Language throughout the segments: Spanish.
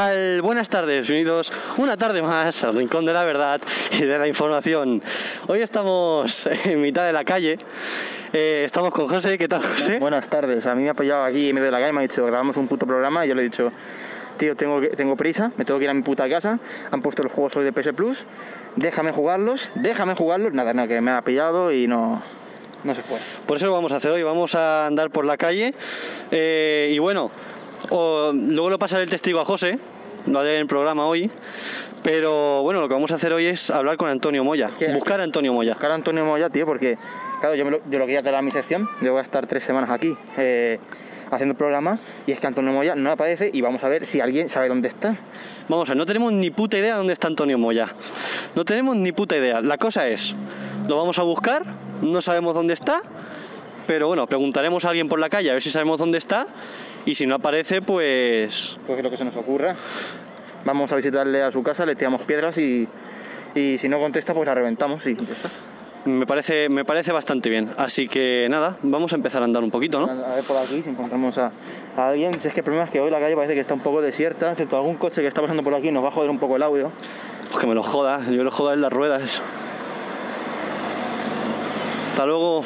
Buenas tardes, bienvenidos una tarde más al Rincón de la Verdad y de la Información. Hoy estamos en mitad de la calle, eh, estamos con José, ¿qué tal José? Buenas tardes, a mí me ha apoyado aquí en medio de la calle, me ha dicho, grabamos un puto programa y yo le he dicho, tío, tengo, tengo prisa, me tengo que ir a mi puta casa, han puesto los juegos hoy de PS Plus, déjame jugarlos, déjame jugarlos, nada, no, que me ha pillado y no, no se puede. Por eso lo vamos a hacer hoy, vamos a andar por la calle. Eh, y bueno, o- luego lo pasaré el testigo a José, lo haré el programa hoy, pero bueno, lo que vamos a hacer hoy es hablar con Antonio Moya, ¿Qué? buscar a Antonio Moya. Buscar a Antonio Moya, tío, porque, claro, yo, me lo, yo lo quería traer a mi sección, yo voy a estar tres semanas aquí eh, haciendo el programa y es que Antonio Moya no aparece y vamos a ver si alguien sabe dónde está. Vamos a ver, no tenemos ni puta idea dónde está Antonio Moya. No tenemos ni puta idea. La cosa es, lo vamos a buscar, no sabemos dónde está, pero bueno, preguntaremos a alguien por la calle a ver si sabemos dónde está y si no aparece, pues Pues lo que se nos ocurra. Vamos a visitarle a su casa, le tiramos piedras y, y si no contesta, pues la reventamos y está. me parece, me parece bastante bien. Así que nada, vamos a empezar a andar un poquito, ¿no? A ver por aquí si encontramos a, a alguien. Si es que el problema es que hoy la calle parece que está un poco desierta, excepto algún coche que está pasando por aquí nos va a joder un poco el audio. Pues que me lo joda, yo lo joda en las ruedas. Hasta luego.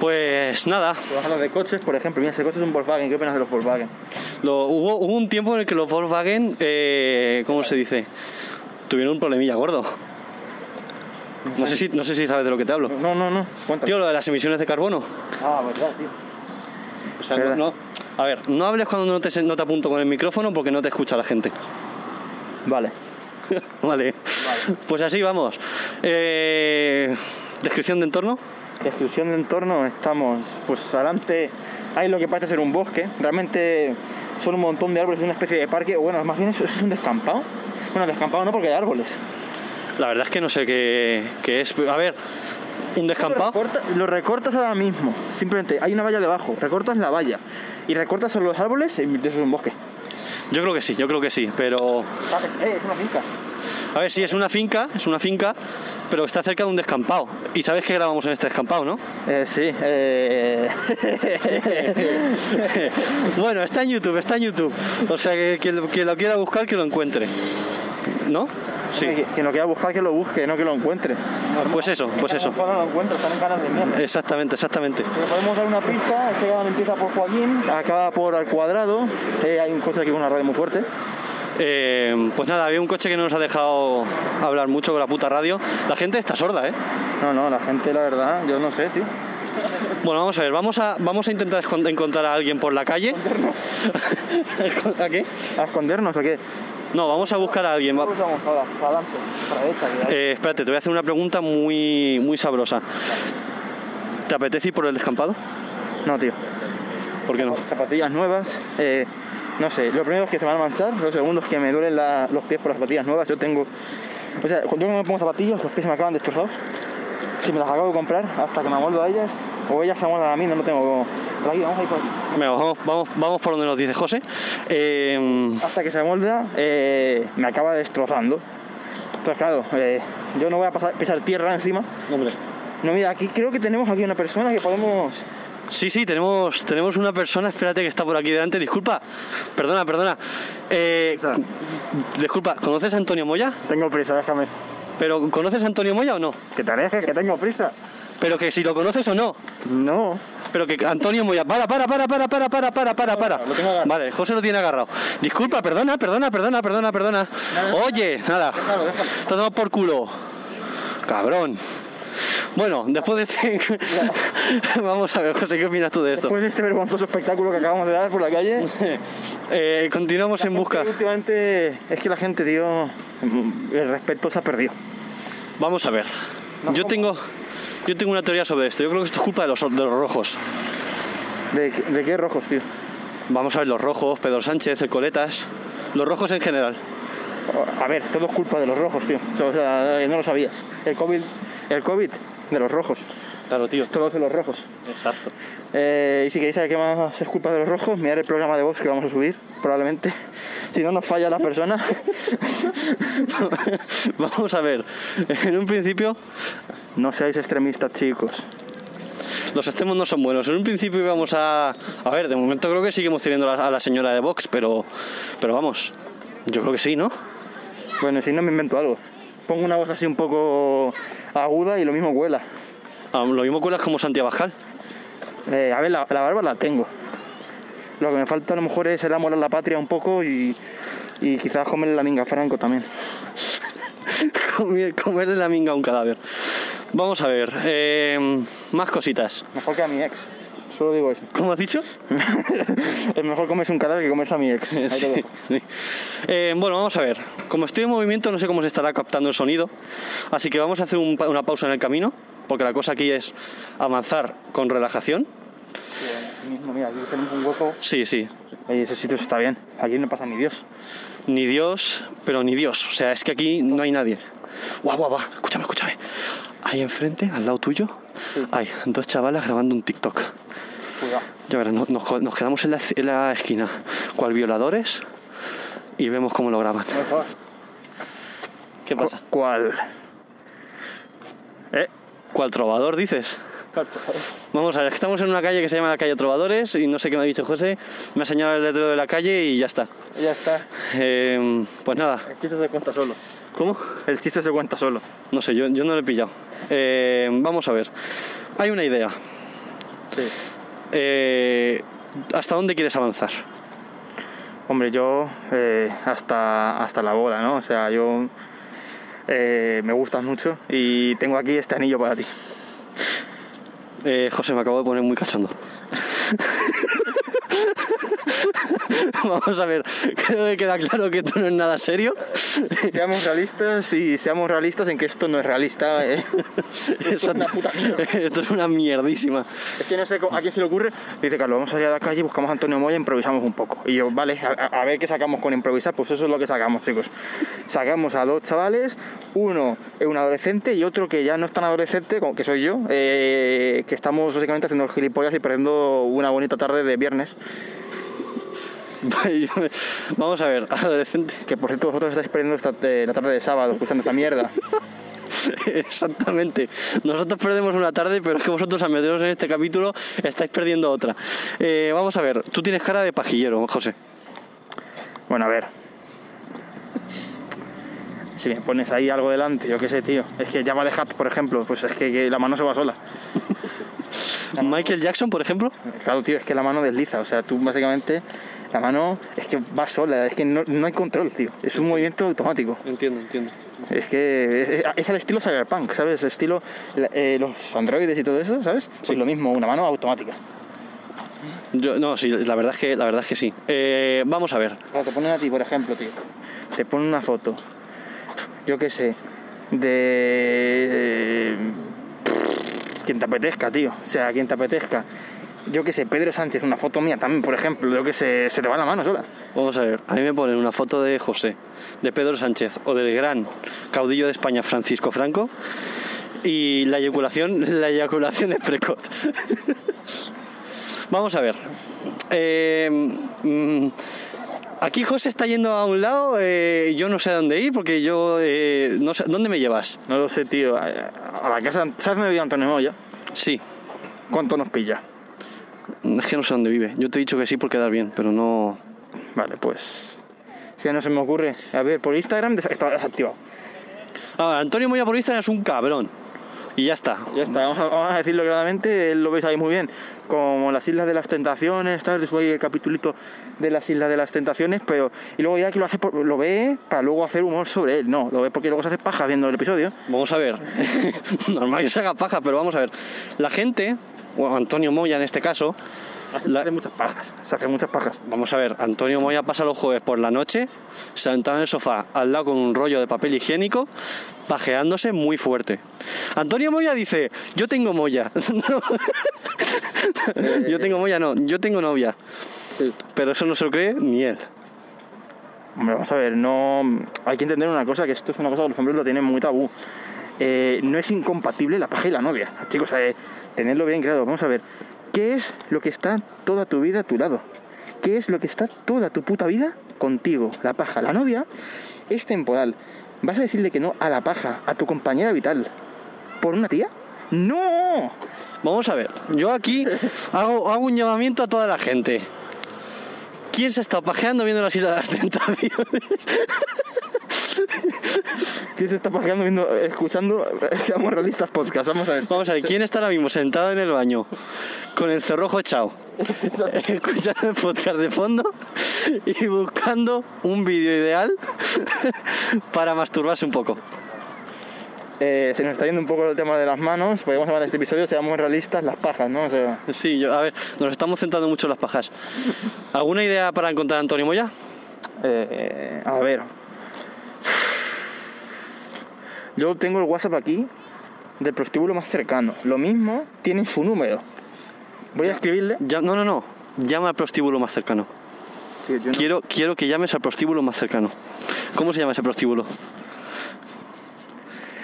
Pues nada, bájalo de coches, por ejemplo, mira, ese coche es un Volkswagen, ¿qué opinas de los Volkswagen? Lo- hubo, hubo un tiempo en el que los Volkswagen, eh, ¿cómo se dice? Tuvieron un problemilla gordo. No sé, si, no sé si sabes de lo que te hablo. No, no, no, cuéntame. Tío, lo de las emisiones de carbono. Ah, verdad, tío. O sea, no, no- a ver, no hables cuando no te, se- no te apunto con el micrófono porque no te escucha la gente. Vale. vale. Pues así vamos. Eh, Descripción de entorno. Descripción de entorno, estamos pues adelante, hay lo que parece ser un bosque, realmente son un montón de árboles, es una especie de parque, o bueno, más bien eso, eso es un descampado. Bueno, descampado no porque hay árboles. La verdad es que no sé qué, qué es. A ver, un Lo, descampado. recorta- lo recortas ahora mismo, simplemente hay una valla debajo, recortas la valla y recortas los árboles y eso es un bosque. Yo creo que sí, yo creo que sí. Pero, Eh, es una finca. a ver, sí, es una finca, es una finca, pero está cerca de un descampado. Y sabes que grabamos en este descampado, ¿no? Eh, sí, eh... bueno, está en YouTube, está en YouTube. O sea, que quien lo, quien lo quiera buscar, que lo encuentre. ¿No? Sí. Que- Quien lo quiera buscar que lo busque, no que lo encuentre. Pues eso, pues eso. No lo encuentra, están en ganas de mierda. Exactamente, exactamente. Podemos dar una pista, este canal empieza por Joaquín, acaba por al cuadrado, eh, hay un coche aquí con una radio muy fuerte. Eh, pues nada, había un coche que no nos ha dejado hablar mucho con la puta radio. La gente está sorda, ¿eh? No, no, la gente, la verdad, yo no sé, tío. Bueno, vamos a ver, vamos a, vamos a intentar encontrar a alguien por la calle. ¿A qué? ¿A escondernos o qué? No, vamos a buscar a alguien. Va- vamos para, para adelante, para la derecha. que hay- Eh, espérate, te voy a hacer una pregunta muy, muy sabrosa. ¿Te apetece ir por el descampado? No, tío. ¿Por qué no? Zapatillas nuevas, eh, no sé, lo primero es que se van a manchar, lo segundo es que me duelen la- los pies por las zapatillas nuevas. Yo tengo, o sea, cuando yo me pongo zapatillas, los pies se me acaban destrozados. Si me las acabo de comprar, hasta que me amoldo a ellas, o ellas se amoldan a mí, no lo tengo. Por aquí, vamos a ir por aquí. Venga, vamos, vamos, vamos por donde nos dice José. Eh, hasta que se amolda, eh, me acaba destrozando. Entonces, claro, eh, yo no voy a pasar, pisar tierra encima. hombre. No, mira, aquí creo que tenemos aquí una persona que podemos. Sí, sí, tenemos, tenemos una persona, espérate que está por aquí delante. Disculpa, perdona, perdona. Eh, disculpa, ¿conoces a Antonio Moya? Tengo prisa, déjame. ¿Pero conoces a Antonio Moya o no? Que te alejes, que tengo prisa. Pero que si lo conoces o no. No. Pero que Antonio Moya, para, para, para, para, para, para, para, para, para. Vale, José lo tiene agarrado. Disculpa, perdona, perdona, perdona, perdona, perdona. Oye, nada. Déjalo, déjalo. Te damos por culo. Cabrón. Bueno, después de este... Vamos a ver, José, ¿qué opinas tú de esto? Después de este vergonzoso espectáculo que acabamos de dar por la calle. Eh, continuamos en busca. Últimamente es que la gente, tío, el respeto se ha perdido. Vamos a ver. Yo tengo, yo tengo una teoría sobre esto. Yo creo que esto es culpa de los, de los rojos. ¿De, qué- de qué rojos, tío? Vamos a ver los rojos, Pedro Sánchez, el Coletas. Los rojos en general. A ver, todo es culpa de los rojos, tío. O sea, no lo sabías. El COVID, el COVID de los rojos. Claro, tío. Todo es de los rojos. Exacto. Eh, y si queréis saber qué más es culpa de los rojos, mirad el programa de voz que vamos a subir, probablemente. Si no nos falla la persona. Vamos a ver. En un principio, No seáis extremistas, chicos. los extremos no son buenos. En un principio íbamos a... A ver, de momento creo que seguimos teniendo a la, a la señora de Vox, pero, pero vamos, yo creo que sí, ¿no? Bueno, si no me invento algo. Pongo una voz así un poco aguda y lo mismo cuela. Ah, Lo mismo cuelas como Santiago Abascal. Eh, a ver, la, la barba la tengo. Lo que me falta a lo mejor es el amor a la patria un poco y, y quizás comerle la minga a Franco también. Comer- Comerle la minga a un cadáver. Vamos a ver, eh, más cositas. Mejor que a mi ex. Solo digo eso. ¿Cómo has dicho? es mejor comerse un cadáver que comerse a mi ex. Sí, sí. Eh, bueno, vamos a ver. Como estoy en movimiento, no sé cómo se estará captando el sonido. Así que vamos a hacer un una pausa en el camino, porque la cosa aquí es avanzar con relajación. Mismo, mira, aquí tenemos un hueco. Sí, sí. Oye, ese sitio está bien. Aquí no pasa ni Dios. Ni Dios, pero ni Dios. O sea, es que aquí no hay nadie. Guau, guau, guau. Escúchame, escúchame. Ahí enfrente, al lado tuyo, hay dos chavalas grabando un TikTok. Ya verás, no- nos, quedamos en la, en la esquina, cual violadores, y vemos cómo lo graban. ¿Qué pasa? ¿Cuál? ¿Eh? ¿Cuál trovador dices? Vamos a ver, estamos en una calle que se llama la calle Trovadores y no sé qué me ha dicho José, me ha señalado el letrero de la calle y ya está. Ya está. Eh, pues nada, El chiste se cuenta solo. ¿cómo? El chiste se cuenta solo. No sé, yo, yo no lo he pillado. Eh, vamos a ver, hay una idea. Sí. Eh, ¿Hasta dónde quieres avanzar? Hombre, yo eh, hasta, hasta la boda, ¿no? O sea, yo eh, me gustas mucho y tengo aquí este anillo para ti. José, me acabo de poner muy cachondo. Vamos a ver, creo que queda claro que esto no es nada serio. Seamos realistas y seamos realistas en que esto no es realista. ¿eh? es una puta. Esto es una mierdísima. Es que no sé a quién se le ocurre. Dice Carlos, vamos a salir a la calle, buscamos a Antonio Moya improvisamos un poco. Y yo, vale, a, ver qué sacamos con improvisar. Pues eso es lo que sacamos, chicos. Sacamos a dos chavales, uno es un adolescente y otro que ya no es tan adolescente, que soy yo, eh, que estamos básicamente haciendo gilipollas y perdiendo una bonita tarde de viernes. Vamos a ver, adolescente. Que por cierto, vosotros estáis perdiendo esta, eh, la tarde de sábado escuchando esta mierda. Exactamente. Nosotros perdemos una tarde, pero es que vosotros al meteros en este capítulo estáis perdiendo otra. Eh, vamos a ver, tú tienes cara de pajillero, José. Bueno, a ver. Si me pones ahí algo delante, yo qué sé, tío. Es que llama de Hat, por ejemplo, pues es que, que la mano se va sola. Michael Jackson, por ejemplo. Claro, tío, es que la mano desliza. O sea, tú básicamente, la mano es que va sola, es que no, no hay control, tío. Es un movimiento automático. Entiendo, entiendo. Es que es, es al estilo cyberpunk, ¿sabes? Estilo la- eh, los androides y todo eso, ¿sabes? Pues lo mismo, una mano automática. Yo, no, sí, la verdad es que, la verdad es que sí. Eh, vamos a ver. Te ponen a ti, por ejemplo, tío. Te ponen una foto, yo qué sé, de. eh, quien te apetezca, tío. O sea, quien te apetezca. Yo qué sé, Pedro Sánchez, una foto mía también, por ejemplo. Yo qué sé, se te va la mano sola. Vamos a ver, a mí me ponen una foto de José, de Pedro Sánchez o del gran caudillo de España Francisco Franco y la eyaculación, la eyaculación es precoz. Vamos a ver. Eh, mm, aquí José está yendo a un lado, eh, yo no sé a dónde ir porque yo eh, no sé, ¿dónde me llevas? No lo sé, tío. A a la casa. ¿Sabes dónde vive Antonio Moya? Sí, ¿Cuánto nos pilla? Es que no sé dónde vive. Yo te he dicho que sí por quedar bien, pero no. Vale, pues. Si ya no se me ocurre. A ver, por Instagram está desactivado. Ah, Antonio Moya por Instagram es un cabrón. Y ya está. Ya está, vamos a, vamos a decirlo claramente, lo veis ahí muy bien, como las Islas de las Tentaciones, tal, después hay el capitulito de las Islas de las Tentaciones, pero y luego ya que lo hace por- lo ve para luego hacer humor sobre él, no, lo ve porque luego se hace paja viendo el episodio. Vamos a ver. Normal que se haga paja, pero vamos a ver. La gente, o Antonio Moya en este caso, La- hace muchas pajas, se hace muchas pajas. vamos a ver, Antonio Moya pasa los jueves por la noche, sentado en el sofá, al lado con un rollo de papel higiénico, pajeándose muy fuerte. Antonio Moya dice, yo tengo Moya. yo tengo Moya, no, yo tengo novia. Pero eso no se lo cree ni él. Hombre, vamos a ver, no hay que entender una cosa, que esto es una cosa que los hombres lo tienen muy tabú. Eh, no es incompatible la paja y la novia. Chicos, eh, tenedlo bien claro. Vamos a ver, ¿qué es lo que está toda tu vida a tu lado? ¿Qué es lo que está toda tu puta vida contigo? La paja, la novia es temporal. ¿Vas a decirle que no a la paja, a tu compañera vital, por una tía? ¡No! Vamos a ver, yo aquí hago, hago un llamamiento a toda la gente. ¿Quién se está pajeando viendo la isla de las tentaciones? ¿Quién se está paseando viendo, escuchando Seamos Realistas Podcast? Vamos a ver. Vamos a ver, ¿quién está ahora mismo sentado en el baño con el cerrojo echado? Escuchando el podcast de fondo y buscando un vídeo ideal para masturbarse un poco. Eh, se nos está yendo un poco el tema de las manos. Podríamos llamar a este episodio, seamos realistas, las pajas, ¿no? O sea, Sí, yo, a ver, nos estamos centrando mucho en las pajas. ¿Alguna idea para encontrar a Antonio Moya? eh, a ver. Yo tengo el WhatsApp aquí del prostíbulo más cercano. Lo mismo, tienen su número. Voy a escribirle. Ya, no, no, no. Llama al prostíbulo más cercano. Tío, yo no- Quiero, quiero que llames al prostíbulo más cercano. ¿Cómo se llama ese prostíbulo?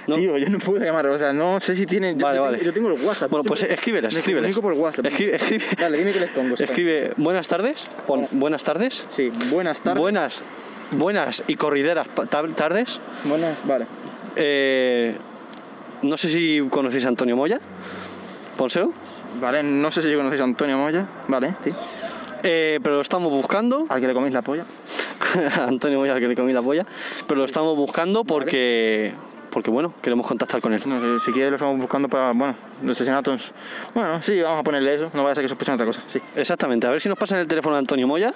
no. Tío, yo no puedo llamar, o sea, no sé si tienen. Vale, yo, vale. Yo tengo el WhatsApp. Bueno, pues escríbeles, Me escríbeles. por WhatsApp. Escribe, escribe. Dale, dime que les pongo. Escribe buenas tardes. Pon buenas tardes. Sí, buenas tardes. Buenas, buenas y corrideras tardes. Buenas, vale. Eh, no sé si conocéis a Antonio Moya. Pónselo. Vale, no sé si conocéis a Antonio Moya. Vale, sí. Eh, pero lo estamos buscando. Al que le coméis la polla. Antonio Moya, al que le comí la polla. Pero lo estamos buscando porque. Porque bueno, queremos contactar con él. No sé, si quieres lo estamos buscando para, bueno, los asesinatos. Bueno, sí, vamos a ponerle eso. No vaya a ser que sospechen otra cosa. Sí. Exactamente, a ver si nos pasan el teléfono de Antonio Moya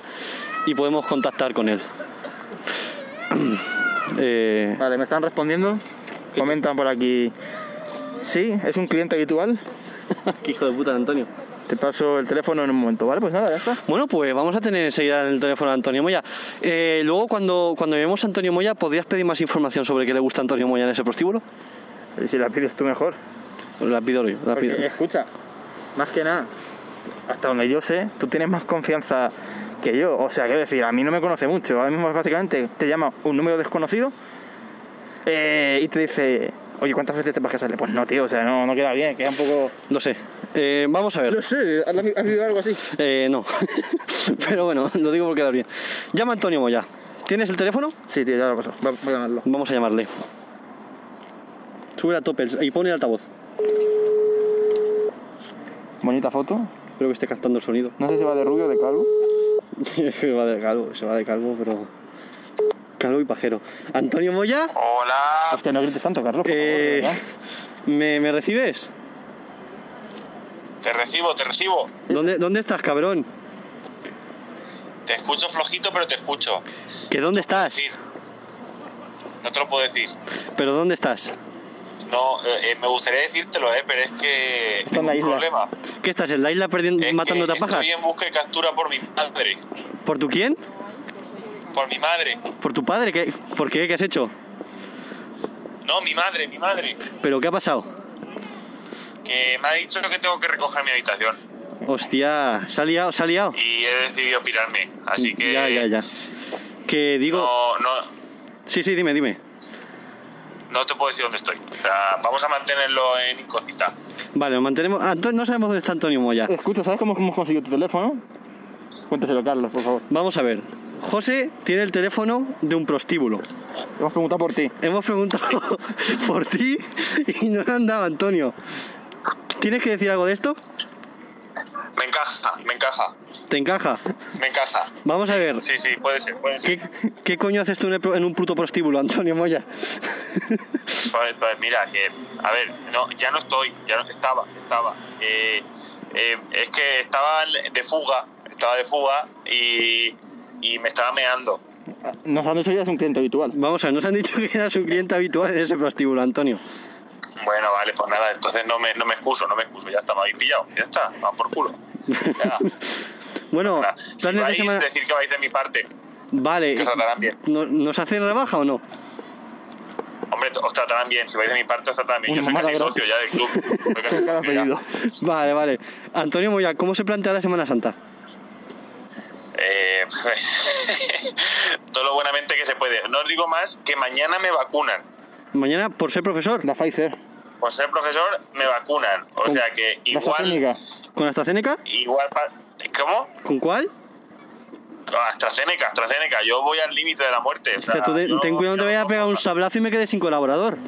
y podemos contactar con él. Eh, Vale, me están respondiendo. Comentan por aquí. Sí, es un cliente habitual. qué hijo de puta, Antonio. Te paso el teléfono en un momento. Vale, pues nada, ya está. Bueno, pues vamos a tener enseguida el teléfono de Antonio Moya. Eh, luego, cuando, cuando vemos a Antonio Moya, ¿podrías pedir más información sobre qué le gusta a Antonio Moya en ese prostíbulo? Y si la pides tú mejor. La pido yo, la Porque, pido. escucha, más que nada, hasta donde yo sé, tú tienes más confianza que yo. O sea, quiero decir, a mí no me conoce mucho. Ahora mismo, básicamente, te llama un número desconocido eh, y te dice, oye, ¿cuántas veces te vas a casarle? Pues no, tío, o sea, no, no queda bien, queda un poco. No sé. Eh, vamos a ver. No sé, ¿has vivido algo así? Eh, no. Pero bueno, lo digo por quedar bien. Llama a Antonio Moya. ¿Tienes el teléfono? Sí, tío, ya lo paso. Voy a llamarlo. Vamos a llamarle. Sube a tope y pone el altavoz. Bonita foto. Espero que esté captando el sonido. No sé si va de rubio o de calvo. se va de calvo, se va de calvo, pero. Calvo y pajero. Antonio Moya, Hola, Hostia, no grites tanto, Carlos. por favor, de eh. ¿me, me recibes? te recibo, te recibo. ¿Dónde, ¿Dónde estás, cabrón? Te escucho flojito, pero te escucho. ¿Que dónde estás? Decir. No te lo puedo decir. ¿Pero dónde estás? No, eh, eh, me gustaría decírtelo, eh, pero es que tengo la un isla. problema. ¿Qué estás en la isla perdiendo, Es matándote a que pajas? estoy en busca y captura por mi madre. ¿Por tu quién? Por mi madre. ¿Por tu padre? ¿Qué, ¿Por qué? ¿Qué has hecho? No, mi madre, mi madre. ¿Pero qué ha pasado? Que me ha dicho que tengo que recoger mi habitación. Hostia, ¿se ha liado? ¿Se ha liado? Y he decidido pirarme. Así que. Ya, ya, ya. Que digo... No, no, Sí, sí, dime, dime. No te puedo decir dónde estoy. O sea, vamos a mantenerlo en incógnita. Vale, lo mantenemos... Antonio, no sabemos dónde está Antonio Moya. Escucha, ¿sabes cómo hemos conseguido tu teléfono? Cuéntaselo, Carlos, por favor. Vamos a ver. José tiene el teléfono de un prostíbulo. Hemos preguntado por ti. Hemos preguntado por ti y no han dado Antonio. ¿Tienes que decir algo de esto? Me encaja, me encaja, ¿Te encaja? me encaja. Vamos a ver. Sí, sí, puede ser, puede ser. ¿Qué, qué coño haces tú en, el pro- en un puto prostíbulo, Antonio Moya? Pues, pues mira, que, a ver, no, ya no estoy, ya no estaba, estaba. Eh, eh, es que estaba de fuga, estaba de fuga y, y me estaba meando. Nos han dicho ya es un cliente habitual. Vamos a ver, nos han dicho que eras un cliente habitual en ese prostíbulo, Antonio. Bueno, vale, pues nada, entonces no me, no me excuso, no me excuso, ya está, me habéis pillado, ya está, vamos por culo. Ya, Bueno, nada. Si planes de vais, semana... decir que vais de mi parte, Vale. que os tratarán bien. ¿no- ¿Nos hacen rebaja o no? Hombre, os tratarán bien, si vais de mi parte os tratarán bien. Una Yo soy casi socio ya del club. Casi socio ya. Vale, vale. Antonio Moya, ¿cómo se plantea la Semana Santa? Eh, todo lo buenamente que se puede. No os digo más que mañana me vacunan. Mañana, por ser profesor, La Pfizer. Por ser profesor, me vacunan. O Con- sea que igual. ¿con AstraZeneca? Igual. pa- ¿Cómo? ¿Con cuál? AstraZeneca, AstraZeneca. Yo voy al límite de la muerte. o O sea, sea, tú te- yo- ten cuidado, no te vayas a pegar un sablazo y me quedes sin colaborador.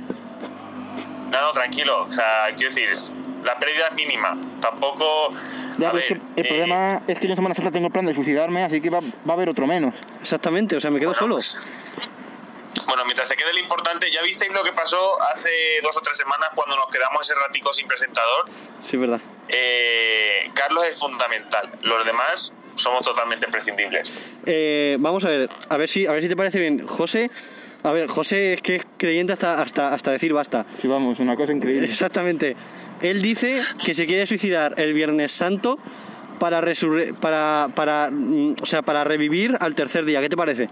No, no, tranquilo. O sea, quiero decir, la pérdida es mínima. Tampoco. Ya, a pero es ver, que el eh, problema es que yo en Semana Santa tengo el plan de suicidarme, así que va, va a haber otro menos. Exactamente, o sea, me quedo solo. pues, Bueno, mientras se quede lo importante, ¿ya visteis lo que pasó hace dos o tres semanas cuando nos quedamos ese ratico sin presentador? Sí, verdad. Eh, Carlos es fundamental. Los demás somos totalmente prescindibles. Eh, vamos a ver, a ver si, a ver si te parece bien. José, a ver, José es que es creyente hasta, hasta, hasta decir basta. Sí, vamos, una cosa increíble. Exactamente. Él dice que se quiere suicidar el Viernes Santo para resurre- para, para, mm, o sea, para revivir al tercer día. ¿Qué te parece?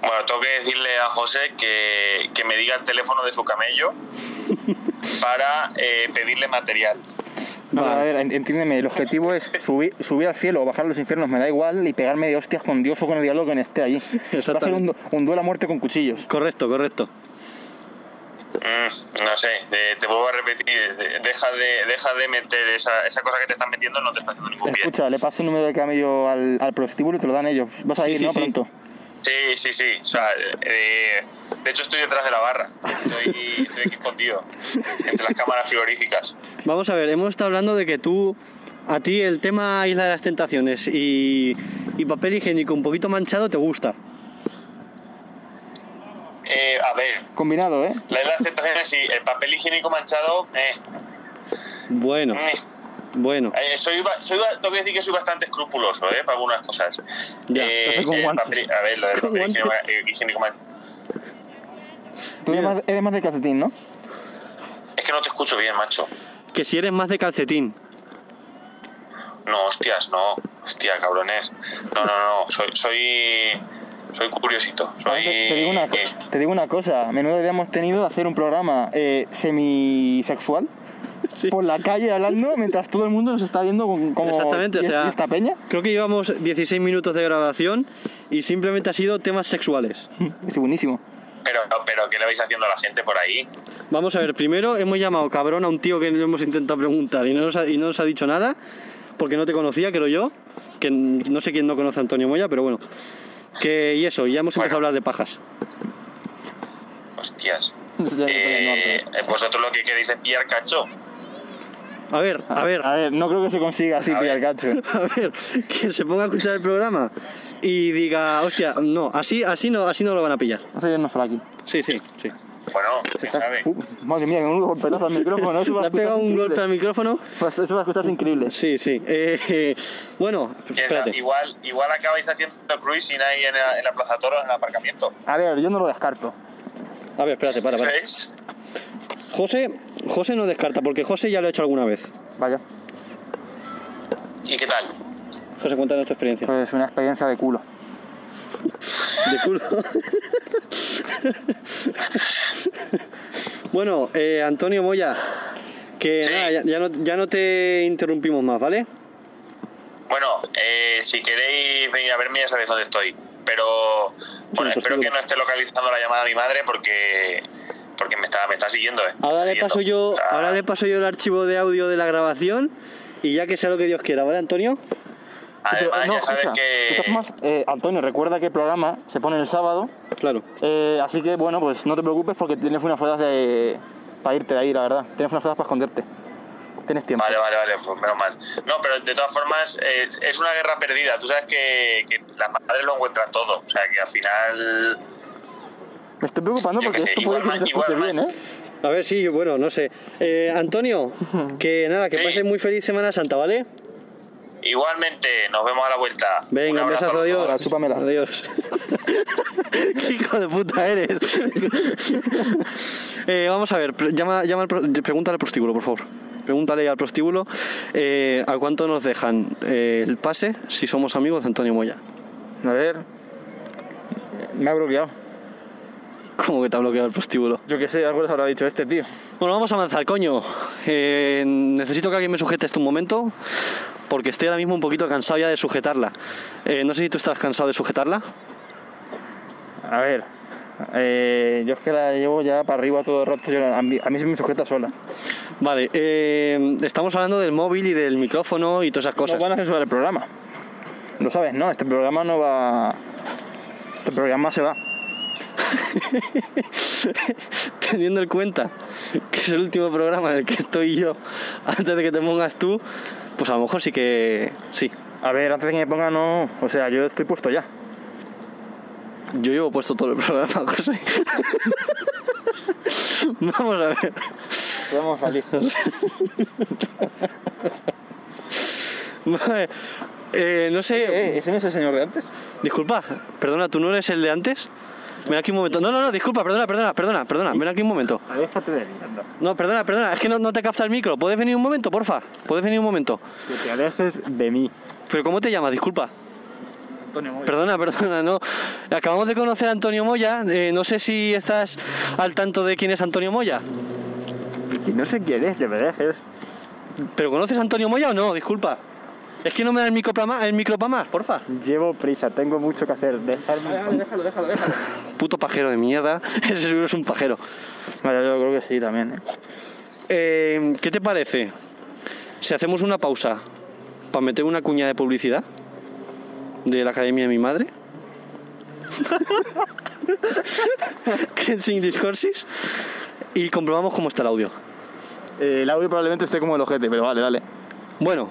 Bueno, tengo que decirle a José que, que me diga el teléfono de su camello para eh, pedirle material. No, Vale. A ver, en- entiéndeme, el objetivo es subir, subir al cielo o bajar a los infiernos, me da igual, y pegarme de hostias con Dios o con el diablo que esté allí. Va a ser un, du- un duelo a muerte con cuchillos. Correcto, correcto. Mm, no sé, eh, te vuelvo a repetir, deja de, deja de meter esa, esa cosa que te están metiendo, no te está haciendo ningún bien. Escucha, le paso el número de camello al, al prostíbulo y te lo dan ellos. Vas a Sí, ir, sí, ¿no? sí. Pronto. Sí, sí, sí. O sea, eh, de hecho estoy detrás de la barra. Estoy, estoy aquí escondido, entre las cámaras frigoríficas. Vamos a ver, hemos estado hablando de que tú, a ti el tema Isla de las Tentaciones y, y papel higiénico un poquito manchado te gusta. Eh, a ver, Combinado, ¿eh? la de las tentaciones, sí, el papel higiénico manchado, eh, Bueno, eh. Bueno. Eh, soy, ba- soy, tengo que decir que soy bastante escrupuloso, ¿eh? Para algunas cosas. Ya, Eh, con papel- a ver, lo del papel higiénico, eh, Tú eres más, eres más de calcetín, ¿no? Es que no te escucho bien, macho. Que si eres más de calcetín. No, hostias, no. Hostia, cabrones. No, no, no. Soy, soy, soy curiosito. Soy. Te, te digo una, eh, te digo una cosa, menudo hemos tenido de hacer un programa eh, semisexual Sí. por la calle hablando mientras todo el mundo nos está viendo con- como Exactamente, o ¿y es- sea- y esta peña. Creo que llevamos 16 minutos de grabación y simplemente ha sido temas sexuales. Es buenísimo. pero, pero, ¿qué le vais haciendo a la gente por ahí? Vamos a ver, primero hemos llamado cabrón a un tío que le hemos intentado preguntar y no nos ha, y no nos ha dicho nada, porque no te conocía, creo yo, que no sé quién no conoce a Antonio Moya, pero bueno. Que, y eso, ya hemos empezado a hablar de pajas. Hostias. Eh, vosotros lo que queréis es pillar cacho. A ver, a ver, A ver, no creo que se consiga así A pillar ver. cacho. a ver, que se ponga a escuchar el programa y diga, hostia, no, así, así no, así no lo van a pillar. A irnos por aquí. Sí, sí, sí. Bueno, quién sabe. Uh, madre mía, que un golpetazo al micrófono. Eso va ¿Le a ha pegado un increíble. golpe al micrófono? Pues Eso va a escucharse increíble. Sí, sí. Eh, eh, bueno, ¿Quién espérate. Igual, igual acabáis haciendo cruising ahí en la, en la Plaza Toro, en el aparcamiento. A ver, yo no lo descarto. A ver, espérate, para, para. ¿Sabéis? José, José no descarta, porque José ya lo ha hecho alguna vez. Vaya, ¿Y qué tal? José, cuéntanos tu experiencia. pues una experiencia de culo. De culo. bueno, eh, Antonio Moya, que Sí. nada, ya, ya no, ya no te interrumpimos más, ¿vale? Bueno, eh, si queréis venir a verme ya sabéis dónde estoy. Pero bueno, pues espero tú- que no esté localizando la llamada de mi madre porque porque me está, me está siguiendo. Eh. Ahora le paso yo, sea, ahora le paso yo el archivo de audio de la grabación y ya que sea lo que Dios quiera, ¿vale, Antonio? Pero, Además, no, ya sabes escucha, de que. todas formas, eh, Antonio, recuerda que el programa se pone el sábado, Claro. eh, así que bueno, pues no te preocupes porque tienes unas horas de... para irte de ahí, la verdad. Tienes unas horas para esconderte. Tienes tiempo. Vale, vale, vale, pues menos mal. No, pero de todas formas es, es una guerra perdida. Tú sabes que, que las madres lo encuentran todo. O sea que al final. Me estoy preocupando porque sé, esto puede que no se bien, ¿eh? A ver, sí, bueno, no sé. Eh, Antonio, que nada, que Sí. pases muy feliz Semana Santa, ¿vale? Igualmente, nos vemos a la vuelta. Venga, un abrazo besazo, adiós. Ahora, chúpamela. Adiós. Qué hijo de puta eres. Eh, vamos a ver, llama, llama al pregúntale al prostíbulo, por favor. Pregúntale al prostíbulo eh, a cuánto nos dejan eh, el pase si somos amigos de Antonio Moya. A ver... Me ha bloqueado. ¿Cómo que te ha bloqueado el prostíbulo? Yo qué sé, algo les habrá dicho este tío. Bueno, vamos a avanzar, coño. Eh, necesito que alguien me sujete esto un momento, porque estoy ahora mismo un poquito cansado ya de sujetarla. Eh, no sé si tú estás cansado de sujetarla. A ver... eh, yo es que la llevo ya para arriba todo el rato. yo- a, mí, a mí se me sujeta sola. Vale, estamos hablando del móvil y del micrófono y todas esas cosas. No van a censurar el programa. Lo sabes, ¿no? Este programa no va... Este programa se va. teniendo en cuenta que es el último programa en el que estoy yo antes de que te pongas tú, pues a lo mejor sí que sí. A ver, antes de que me ponga, no. O sea, yo estoy puesto ya. Yo llevo puesto todo el programa, José. Vamos a ver. Vamos a listos. Vale. Eh, no sé. Eh, ¿ese no es el señor de antes? Disculpa, perdona, ¿tú no eres el de antes? Ven aquí un momento. No, no, no, disculpa, perdona, perdona, perdona, perdona. Ven aquí un momento. Aléjate de mí, anda. No, perdona, perdona, es que no, no te capta el micro. ¿Puedes venir un momento, porfa? ¿Puedes venir un momento? Que te alejes de mí. ¿Pero cómo te llamas? Disculpa. Antonio Moya. Perdona, perdona, no. Acabamos de conocer a Antonio Moya. eh, no sé si estás al tanto de quién es Antonio Moya. Que no sé quién es, que me dejes. ¿Pero conoces a Antonio Moya o no? Disculpa. Es que no me da el micro para más, el micro más, porfa. Llevo prisa, tengo mucho que hacer. Dejarme. déjalo, déjalo, déjalo. Puto pajero de mierda. Ese seguro es un pajero. Vale, yo creo que sí también, ¿eh? Eh, ¿Qué te parece si hacemos una pausa para meter una cuña de publicidad de la academia de mi madre? que es English Courses y comprobamos cómo está el audio. Eh, el audio probablemente esté como el ojete, pero vale, dale. Bueno,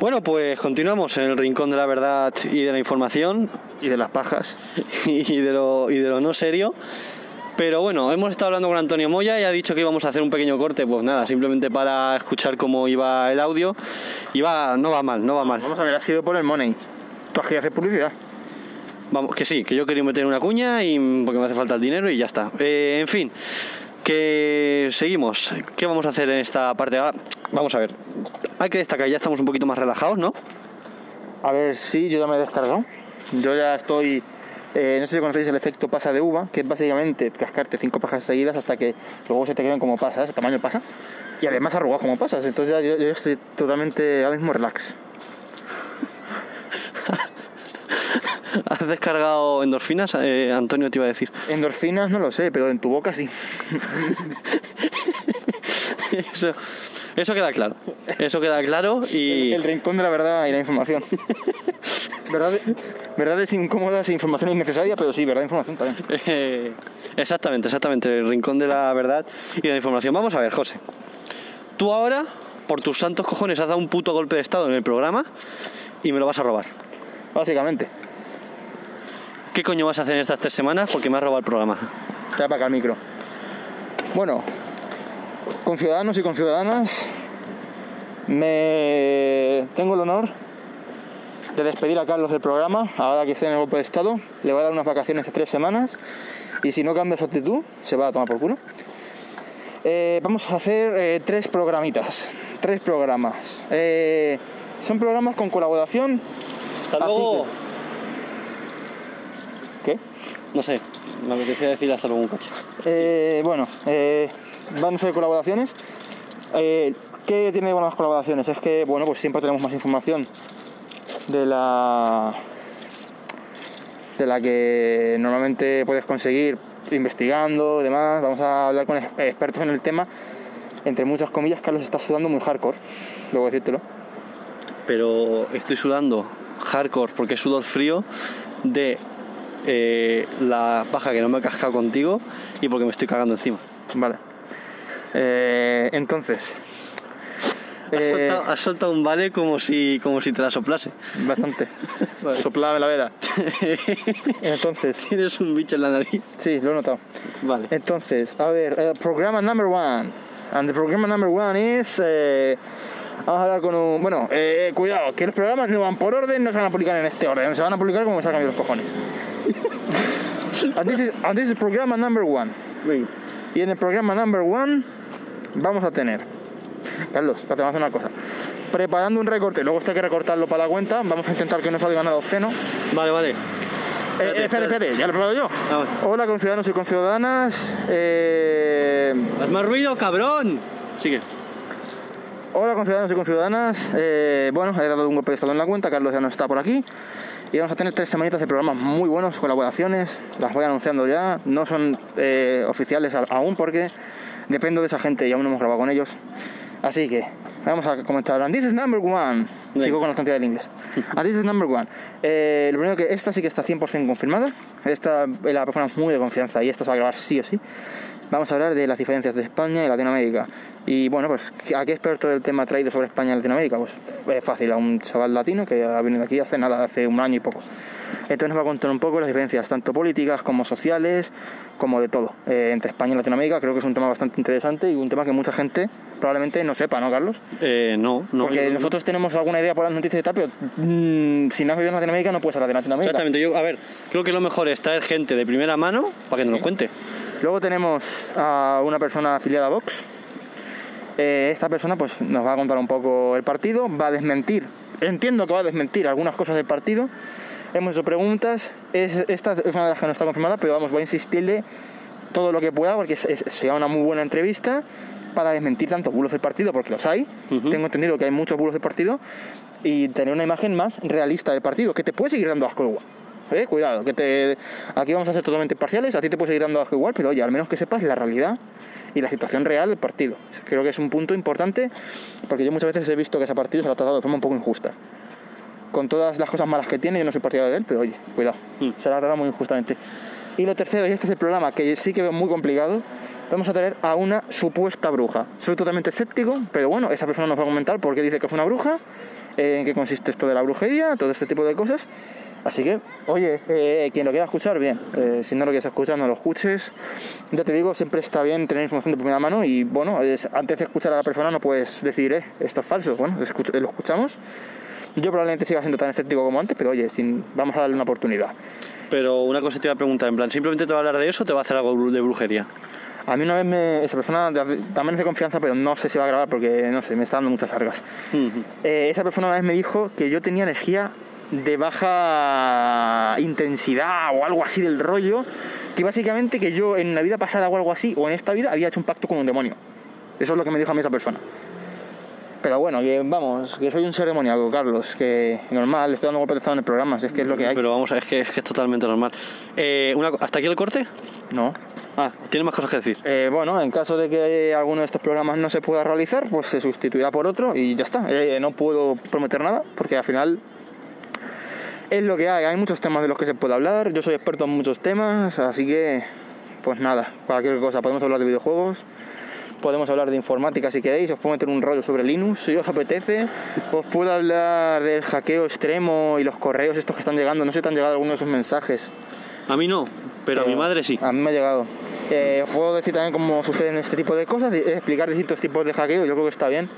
Bueno, pues continuamos en el rincón de la verdad y de la información Y de las pajas. y de lo, y de lo no serio. Pero bueno, hemos estado hablando con Antonio Moya y ha dicho que íbamos a hacer un pequeño corte, pues nada, simplemente para escuchar cómo iba el audio. Y va, no va mal, no va mal. Vamos a ver, ha sido por el money. Tú has querido hacer publicidad. Vamos, que sí, que yo quería meter una cuña y porque me hace falta el dinero y ya está. Eh, en fin, que seguimos. ¿Qué vamos a hacer en esta parte ahora? Vamos a ver. Hay que destacar, ya estamos un poquito más relajados, ¿no? A ver, sí, yo ya me he descargado. Yo ya estoy. eh, no sé si conocéis el efecto pasa de uva, que es básicamente cascarte cinco pajas seguidas hasta que luego se te queden como pasas, tamaño pasa. Y además arrugados como pasas. Entonces ya yo, yo estoy totalmente ahora mismo relax. ¿Has descargado endorfinas? Eh, Antonio te iba a decir. Endorfinas no lo sé, pero en tu boca sí. Eso, eso queda claro. Eso queda claro y... El rincón de la verdad y la información. Verdades, verdades incómodas e información innecesaria, pero sí, verdad información también. Eh, exactamente, exactamente. El rincón de la verdad y de la información. Vamos a ver, José. Tú ahora, por tus santos cojones, has dado un puto golpe de estado en el programa y me lo vas a robar. Básicamente. ¿Qué coño vas a hacer en estas tres semanas? Porque me has robado el programa. Trae para acá el micro. Bueno, con ciudadanos y con ciudadanas, me tengo el honor de despedir a Carlos del programa, ahora que está en el golpe de Estado. Le voy a dar unas vacaciones de tres semanas y si no cambia su actitud, se va a tomar por culo. Eh, vamos a hacer eh, tres programitas, tres programas. Eh, son programas con colaboración. Hasta luego. ¿Qué? No sé, me apetecía decir hasta luego un coche. Bueno, van a ser colaboraciones. Eh, ¿Qué tiene de buenas colaboraciones? Es que, bueno, pues siempre tenemos más información de la de la que normalmente puedes conseguir investigando, demás. Vamos a hablar con ex- expertos en el tema. Entre muchas comillas, Carlos está sudando muy hardcore, luego decírtelo. Pero estoy sudando hardcore porque es sudor frío de eh, la paja que no me he cascado contigo y porque me estoy cagando encima. Vale. Eh, entonces. Has, eh, soltado, has soltado un vale como si, como si te la soplase. Bastante. Vale. Soplame la vela. Entonces, Tienes un bicho en la nariz. sí, lo he notado. Vale. Entonces, a ver, eh, programa number one. And the programa number one is. eh, vamos a hablar con un. Bueno, eh, cuidado, que los programas no van por orden, no se van a publicar en este orden, se van a publicar como salgan de los cojones. and, this is, and this is programa number one. Y en el programa number one vamos a tener. Carlos, espérate, vamos a hacer una cosa. Preparando un recorte, luego esto hay que recortarlo para la cuenta. Vamos a intentar que no salga nada obsceno. Vale, vale. Eh, espérate, espérate, ya lo he probado yo. Ah, bueno. Hola, conciudadanos y conciudadanas. Eh, Haz más ruido, cabrón. Sigue. Hola, conciudadanos y conciudadanas. Eh, bueno, he dado un golpe de estado en la cuenta, Carlos ya no está por aquí. Y vamos a tener tres semanitas de programas muy buenos, colaboraciones. Las voy anunciando ya. No son eh, oficiales aún porque dependo de esa gente y aún no hemos grabado con ellos. Así que vamos a comentar. And this is number one. Venga. Sigo con la cantidad del inglés. And this is number one. Eh, lo primero que esta sí que está 100% confirmada. Esta es la persona muy de confianza y esta se va a grabar sí o sí. Vamos a hablar de las diferencias de España y Latinoamérica. Y bueno, pues, ¿a qué experto del tema ha traído sobre España y Latinoamérica? Pues es fácil, a un chaval latino que ha venido aquí hace nada, hace un año y poco. Entonces nos va a contar un poco las diferencias, tanto políticas como sociales, como de todo, eh, entre España y Latinoamérica. Creo que es un tema bastante interesante y un tema que mucha gente probablemente no sepa, ¿no, Carlos? Eh, no, no. Porque yo- nosotros tenemos alguna idea por las noticias y tal, pero mm, si no has vivido en Latinoamérica no puedes hablar de Latinoamérica. Exactamente, yo, a ver, creo que lo mejor es traer gente de primera mano para que nos lo cuente. Luego tenemos a una persona afiliada a Vox. Eh, esta persona pues nos va a contar un poco el partido, va a desmentir, entiendo que va a desmentir algunas cosas del partido. Hemos hecho preguntas, es, esta es una de las que no está confirmada, pero vamos, voy a insistirle todo lo que pueda porque es- es- será una muy buena entrevista para desmentir tanto bulos del partido, porque los hay. Tengo entendido que hay muchos bulos del partido y tener una imagen más realista del partido, que te puede seguir dando asco igual. ¿Eh? Cuidado, que te... aquí vamos a ser totalmente imparciales, a ti te puede seguir dando asco igual, pero oye, al menos que sepas la realidad y la situación real del partido. Creo que es un punto importante porque yo muchas veces he visto que ese partido se lo ha tratado de forma un poco injusta. Con todas las cosas malas que tiene, yo no soy partidario de él, pero oye, cuidado, Mm. se lo ha tratado muy injustamente. Y lo tercero, y este es el programa que sí que veo muy complicado, vamos a traer a una supuesta bruja. Soy totalmente escéptico, pero bueno, esa persona nos va a comentar por qué dice que es una bruja, en qué consiste esto de la brujería, todo este tipo de cosas. Así que, oye, eh, quien lo quiera escuchar, bien. Eh, si no lo quieres escuchar, no lo escuches. Ya te digo, siempre está bien tener información de primera mano y bueno, es- antes de escuchar a la persona no puedes decir, eh, esto es falso. Bueno, lo escuchamos. Yo probablemente siga siendo tan escéptico como antes, pero oye, sin, vamos a darle una oportunidad. Pero una cosa te iba a preguntar, en plan, ¿simplemente te va a hablar de eso o te va a hacer algo de brujería? A mí una vez me, esa persona también es de confianza, pero no sé si va a grabar porque, no sé, me está dando muchas largas. Eh, esa persona una vez me dijo que yo tenía energía de baja intensidad o algo así del rollo, que básicamente que yo en una vida pasada o algo así, o en esta vida, había hecho un pacto con un demonio. Eso es lo que me dijo a mí esa persona. Pero bueno, que vamos, que soy un ser demoníaco, Carlos, que normal, estoy dando golpes de estado en el programa, si es que es lo que hay. Pero vamos, es que es, que es totalmente normal. Eh, una ¿Hasta aquí el corte? No. Ah, tienes más cosas que decir. Eh, bueno, en caso de que alguno de estos programas no se pueda realizar, pues se sustituirá por otro y ya está. Eh, no puedo prometer nada porque al final es lo que hay. Hay muchos temas de los que se puede hablar. Yo soy experto en muchos temas, así que pues nada, cualquier cosa. Podemos hablar de videojuegos, podemos hablar de informática si queréis. Os puedo meter un rollo sobre Linux si os apetece. Os puedo hablar del hackeo extremo y los correos estos que están llegando. No sé si te han llegado algunos de esos mensajes. A mí no, pero a mi madre sí. A mí me ha llegado. Eh, os puedo decir también cómo suceden este tipo de cosas, explicar distintos tipos de hackeo, yo creo que está bien.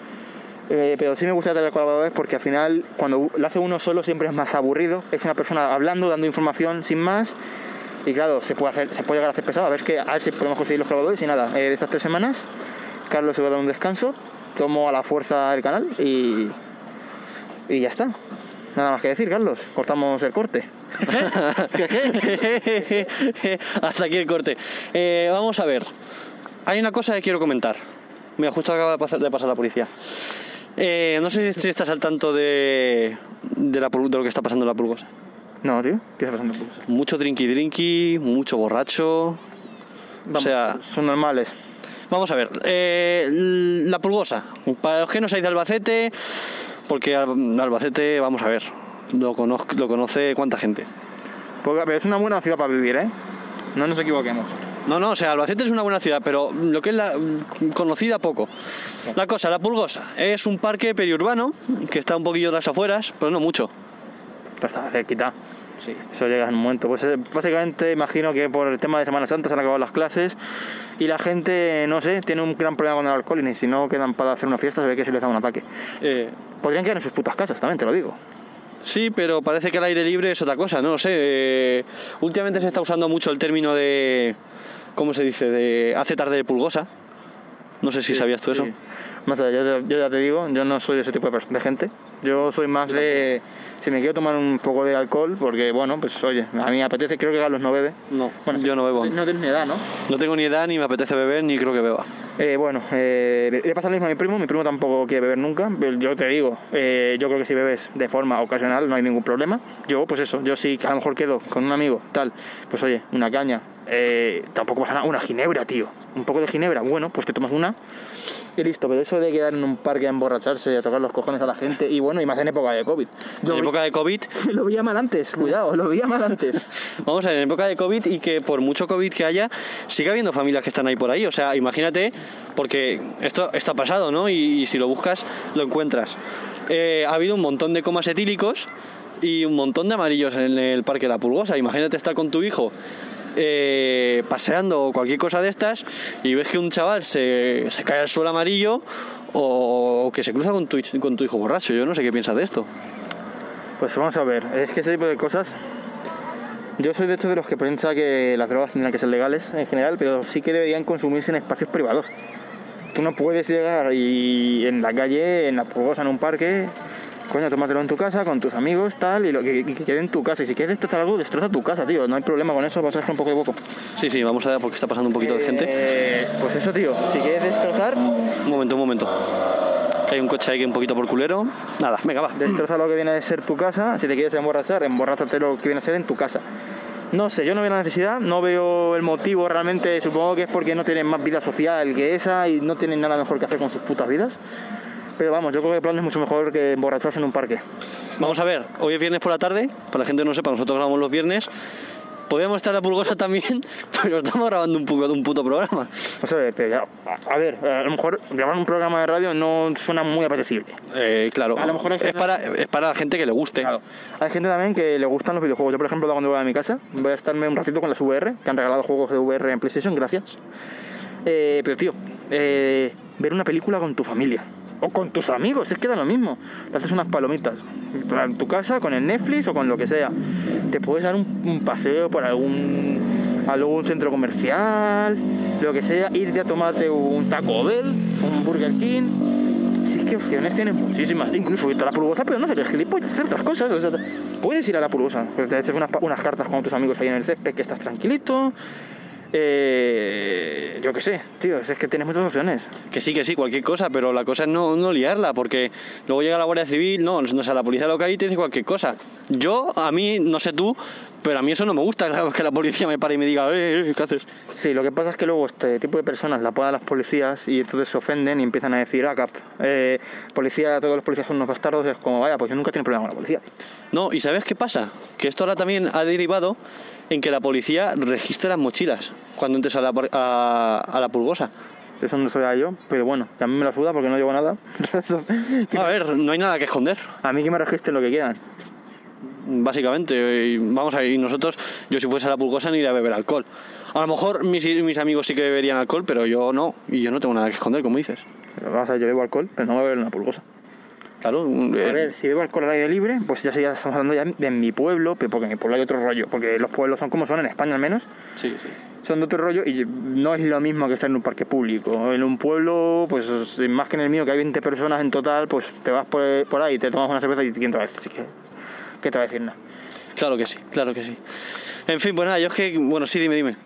Eh, pero sí me gusta tener colaboradores porque al final, cuando lo hace uno solo, siempre es más aburrido. Es una persona hablando, dando información sin más. Y claro, se puede, hacer, se puede llegar a hacer pesado. A ver, que, a ver si podemos conseguir los colaboradores. Y nada, eh, de estas tres semanas, Carlos se va a dar un descanso. Tomo a la fuerza el canal y. Y ya está. Nada más que decir, Carlos. Cortamos el corte. Hasta aquí el corte. Eh, vamos a ver. Hay una cosa que quiero comentar. Mira, justo acaba de pasar, de pasar la policía. Eh, no sé si estás al tanto de, de, la, de lo que está pasando en la pulgosa. No, tío. ¿Qué está pasando? Mucho drinky drinky, mucho borracho. Vamos, sea- son normales. Vamos a ver. eh, la pulgosa. Para los que no seáis de Albacete, porque Al- Albacete, vamos a ver, lo, conozco, lo conoce cuánta gente. Porque, pero es una buena ciudad para vivir, ¿eh? No nos equivoquemos. No, no, o sea, Albacete es una buena ciudad, pero lo que es la conocida poco. La cosa, la Pulgosa, es un parque periurbano que está un poquillo de las afueras, pero no mucho. Está cerquita. Sí. Eso llega en un momento. Pues eh, básicamente imagino que por el tema de Semana Santa se han acabado las clases y la gente, no sé, tiene un gran problema con el alcohol y ni si no quedan para hacer una fiesta se ve que se les da un ataque. Eh, Podrían quedar en sus putas casas, también te lo digo. sí, pero parece que el aire libre es otra cosa, no lo sé. eh, últimamente se está usando mucho el término de, ¿cómo se dice? De hace tarde de pulgosa. No sé si sabías tú eso. Sí. Más allá, yo, yo ya te digo, yo no soy de ese tipo de, de gente. Yo soy más de. Si me quiero tomar un poco de alcohol, porque bueno, pues oye, a mí me apetece, creo que Carlos no bebe. No, yo no bebo. No tienes ni edad, ¿no? No tengo ni edad, ni me apetece beber, ni creo que beba. Eh, bueno, eh, le pasa lo mismo a mi primo. Mi primo tampoco quiere beber nunca. Pero yo te digo, eh, yo creo que si bebes de forma ocasional no hay ningún problema. Yo, pues eso, yo sí a lo mejor quedo con un amigo, tal, pues oye, una caña. Eh, tampoco pasa nada. Una ginebra, tío. Un poco de ginebra. Bueno, pues te tomas una y listo. Pero eso de quedar en un parque a emborracharse y a tocar los cojones a la gente. Y bueno, y más en época de COVID. Yo En época de COVID, lo veía mal antes, cuidado, lo veía mal antes. vamos a ver, en época de COVID y que por mucho COVID que haya, sigue habiendo familias que están ahí por ahí. O sea, imagínate, porque esto, ha pasado, ¿no? Y, y si lo buscas, lo encuentras. Eh, ha habido un montón de comas etílicos y un montón de amarillos en el Parque de la Pulgosa. Imagínate estar con tu hijo eh, paseando o cualquier cosa de estas y ves que un chaval se, cae al suelo amarillo o, que se cruza con tu, con tu hijo borracho. Yo no sé qué piensas de esto. Pues vamos a ver, es que ese tipo de cosas. Yo soy de hecho de los que piensa que las drogas tendrían que ser legales en general, pero sí que deberían consumirse en espacios privados. Tú no puedes llegar y en la calle, en la pulgosa, en un parque, coño, tómatelo en tu casa con tus amigos, tal, y lo que, que quede en tu casa. Y si quieres destrozar algo, destroza tu casa, tío. No hay problema con eso, vas a dejar un poco de poco. Sí, sí, vamos a ver porque está pasando un poquito de gente. Eh, pues eso, tío. Si quieres destrozar, Un momento, un momento. Que hay un coche ahí que un poquito por culero. Nada, venga, va. Destroza lo que viene a ser tu casa. Si te quieres emborrachar, emborráchate lo que viene a ser en tu casa. No sé, yo no veo la necesidad, no veo el motivo realmente. Supongo que es porque no tienen más vida social que esa y no tienen nada mejor que hacer con sus putas vidas. Pero vamos, yo creo que el plan es mucho mejor que emborracharse en un parque. Vamos a ver, hoy es viernes por la tarde. Para la gente que no sepa, nosotros grabamos los viernes. Podríamos estar a Pulgosa también, pero estamos grabando un, puto, un puto programa. No sé, pero ya, a, a ver, a lo mejor grabar un programa de radio no suena muy apetecible. Eh, claro, A lo mejor es, para, es para la gente que le guste. Claro. Hay gente también que le gustan los videojuegos. Yo, por ejemplo, cuando voy a mi casa, voy a estarme un ratito con las VR, que han regalado juegos de VR en PlayStation, gracias. Eh, pero, tío, eh, ver una película con tu familia. O con tus amigos, es que da lo mismo. Te haces unas palomitas en tu casa, con el Netflix o con lo que sea. Te puedes dar un, paseo por algún, algún centro comercial, lo que sea, irte a tomarte un Taco Bell, un Burger King. Si es que opciones tienes muchísimas, incluso irte a la pulgosa, pero no hacer el gilipollas, hacer otras cosas. Puedes ir a la pulgosa, te echas unas, unas cartas con tus amigos ahí en el césped, que estás tranquilito. Eh, yo qué sé, tío, es que tienes muchas opciones. Que sí, que sí, cualquier cosa, pero la cosa es no, no liarla, porque luego llega la Guardia Civil, no, no sé, la policía local y te dice cualquier cosa. Yo, a mí, no sé tú, pero a mí eso no me gusta, que la policía me pare y me diga, eh, eh, ¿qué haces? Sí, lo que pasa es que luego este tipo de personas la ponen las policías y entonces se ofenden y empiezan a decir, ah, cap, eh, policía, todos los policías son unos bastardos, es como, vaya, pues yo nunca he tenido problema con la policía. No, ¿y sabes qué pasa? Que esto ahora también ha derivado en que la policía registre las mochilas cuando entres a la, a, a la pulgosa. Eso no soy yo, pero bueno, que a mí me la suda porque no llevo nada. A ver, no hay nada que esconder, a mí que me registren lo que quieran. básicamente. Y vamos a ver, y nosotros, yo si fuese a la pulgosa ni iría a beber alcohol. A lo mejor mis, mis amigos sí que beberían alcohol, pero yo no, y yo no tengo nada que esconder, como dices. Pero a ver, yo bebo alcohol, pero no voy a beber una pulgosa. Claro, un- A eh, ver, si bebo alcohol al aire libre, pues ya, sería- estamos hablando ya de mi pueblo, pero porque en mi pueblo hay otro rollo, porque los pueblos son como son en España al menos, sí, sí. son de otro rollo y no es lo mismo que estar en un parque público. En un pueblo, pues más que en el mío, que hay 20 personas en total, pues te vas por, por ahí, te tomas una cerveza y ¿quién te va a decir? Así que, ¿Qué te va a decir nada? Claro que sí, claro que sí. En fin, pues nada, yo es que, bueno, sí, dime, dime.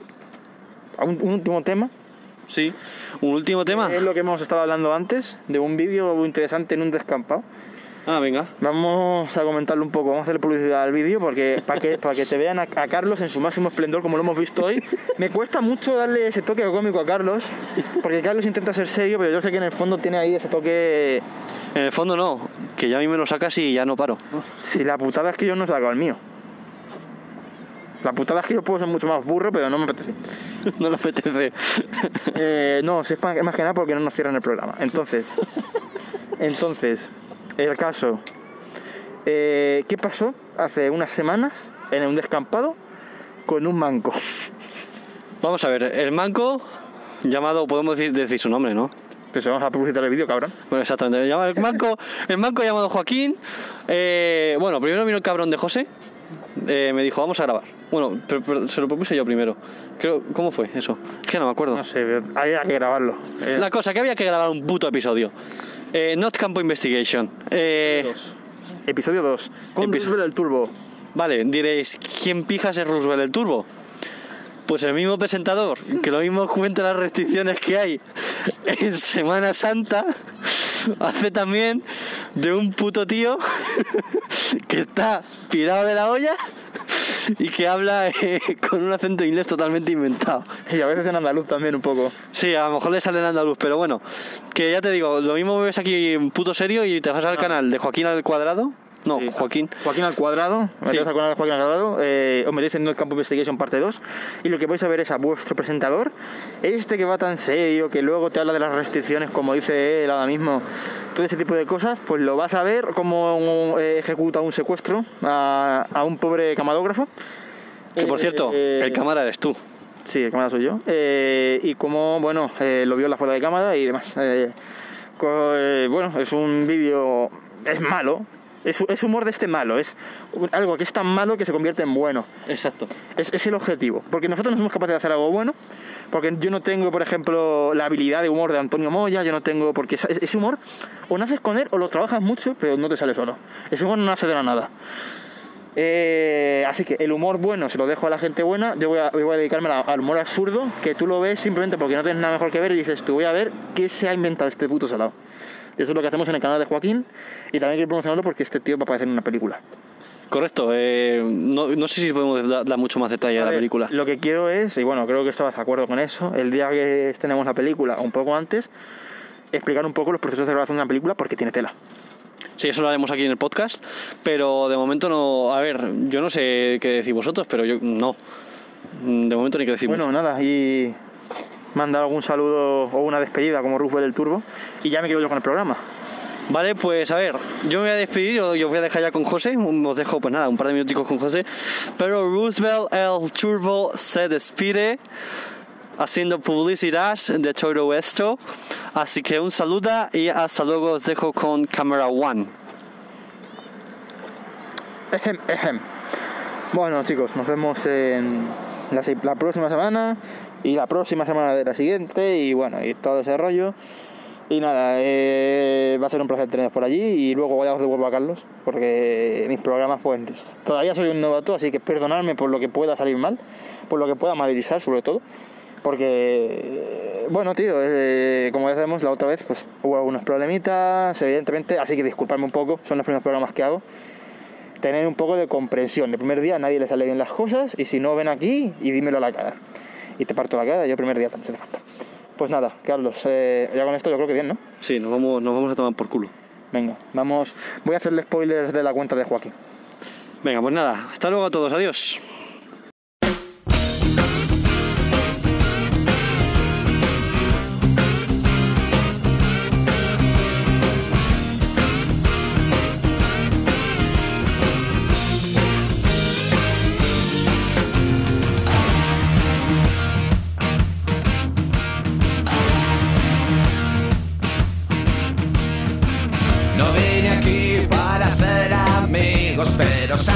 Un, un último tema, Sí, un último tema. es lo que hemos estado hablando antes, de un vídeo interesante en un descampado. Ah, venga. Vamos a comentarlo un poco, vamos a hacerle publicidad al vídeo porque para que, para que te vean a, a Carlos en su máximo esplendor como lo hemos visto hoy. Me cuesta mucho darle ese toque cómico a Carlos, porque Carlos intenta ser serio, pero yo sé que en el fondo tiene ahí ese toque... En el fondo no, que ya a mí me lo sacas y ya no paro. Si la putada es que yo no saco el mío. La putada es que yo puedo ser mucho más burro, pero no me apetece. no le apetece. Eh, no, si es más que nada porque no nos cierran el programa. Entonces, entonces, el caso. Eh, ¿Qué pasó hace unas semanas en un descampado con un manco? Vamos a ver, el manco, llamado, podemos decir, decir su nombre, ¿no? Pues vamos a publicitar el vídeo, cabrón. Bueno, exactamente. El manco, el manco llamado Joaquín. eh, bueno, primero vino el cabrón de José. Eh, me dijo, vamos a grabar. Bueno, pero, pero se lo propuse yo primero. Creo, ¿Cómo fue eso? Es que no me acuerdo. No sé, había que grabarlo. Eh, La cosa, que había que grabar un puto episodio. Eh, Not Campo Investigation. Eh, Episodio 2. Con Episo- Roosevelt el Turbo. vale, diréis, ¿quién pijas es Roosevelt el Turbo? Pues el mismo presentador, que lo mismo cuenta las restricciones que hay en Semana Santa, hace también de un puto tío que está pirado de la olla y que habla eh, con un acento inglés totalmente inventado. Y a veces en andaluz también un poco. Sí, a lo mejor le sale en andaluz, pero bueno, que ya te digo, lo mismo ves aquí un puto serio y te vas al canal de Joaquín al cuadrado. No, Sí. Joaquín. Joaquín al cuadrado, canal de Joaquín al cuadrado, eh, os metéis en el Campo Investigation parte 2 y lo que vais a ver es a vuestro presentador, este que va tan serio, que luego te habla de las restricciones como dice él ahora mismo, todo ese tipo de cosas, pues lo vas a ver cómo eh, ejecuta un secuestro a, a un pobre camarógrafo. Que por Eh, cierto, eh, el cámara eres tú. Sí, el cámara soy yo. Eh, y cómo, bueno, eh, lo viola fuera de cámara y demás. Eh, eh, bueno, es un vídeo. Es malo. Es, es humor de este malo. Es algo que es tan malo que se convierte en bueno. Exacto. Es, es el objetivo. Porque nosotros no somos capaces de hacer algo bueno. Porque yo no tengo, por ejemplo, la habilidad de humor de Antonio Moya. Yo no tengo. Porque ese humor o naces con él o lo trabajas mucho, pero no te sale solo. Ese humor no nace de la nada. Eh, así que el humor bueno se lo dejo a la gente buena. Yo voy a, voy a dedicarme al humor absurdo, que tú lo ves simplemente porque no tienes nada mejor que ver y dices, tú voy a ver qué se ha inventado este puto salado. Eso es lo que hacemos en el canal de Joaquín. Y también quiero promocionarlo porque este tío va a aparecer en una película. Correcto. eh, no, no sé si podemos da- dar mucho más detalle de A la película. Lo que quiero es, y bueno, creo que estabas de acuerdo con eso, el día que estrenemos la película, o un poco antes, explicar un poco los procesos de grabación de una película porque tiene tela. Sí, eso lo haremos aquí en el podcast, pero de momento no. A ver, yo no sé qué decís vosotros, pero yo no. De momento ni que decir Bueno, mucho. nada, y mandar algún saludo o una despedida como Rufo del Turbo, y ya me quedo yo con el programa. Vale, pues a ver, yo me voy a despedir, yo, voy a dejar ya con José, os dejo pues nada, un par de minuticos con José, pero Roosevelt el Turbo se despide haciendo publicidad de todo esto, así que un saludo y hasta luego os dejo con Camera One. Ejem, ejem. Bueno, chicos, nos vemos en la próxima semana y la próxima semana de la siguiente y bueno, y todo ese rollo. Y nada, eh, va a ser un placer teneros por allí y luego ya os devuelvo a Carlos porque mis programas pues todavía soy un novato, así que perdonadme por lo que pueda salir mal, por lo que pueda malerizar sobre todo. Porque, bueno, tío, eh, como ya sabemos, la otra vez pues hubo algunos problemitas, evidentemente, así que disculpadme un poco, son los primeros programas que hago tener un poco de comprensión. El primer día a nadie le sale bien las cosas y si no ven aquí y dímelo a la cara. Y te parto la cara, yo primer día también hace falta. Pues nada, Carlos, eh, ya con esto yo creo que bien, ¿no? Sí, nos vamos, nos vamos a tomar por culo. Venga, vamos. Voy a hacerle spoilers de la cuenta de Joaquín. Venga, pues nada, hasta luego a todos, adiós. Amigos,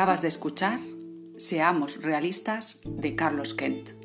Acabas de escuchar Seamos realistas de Carlos Kent.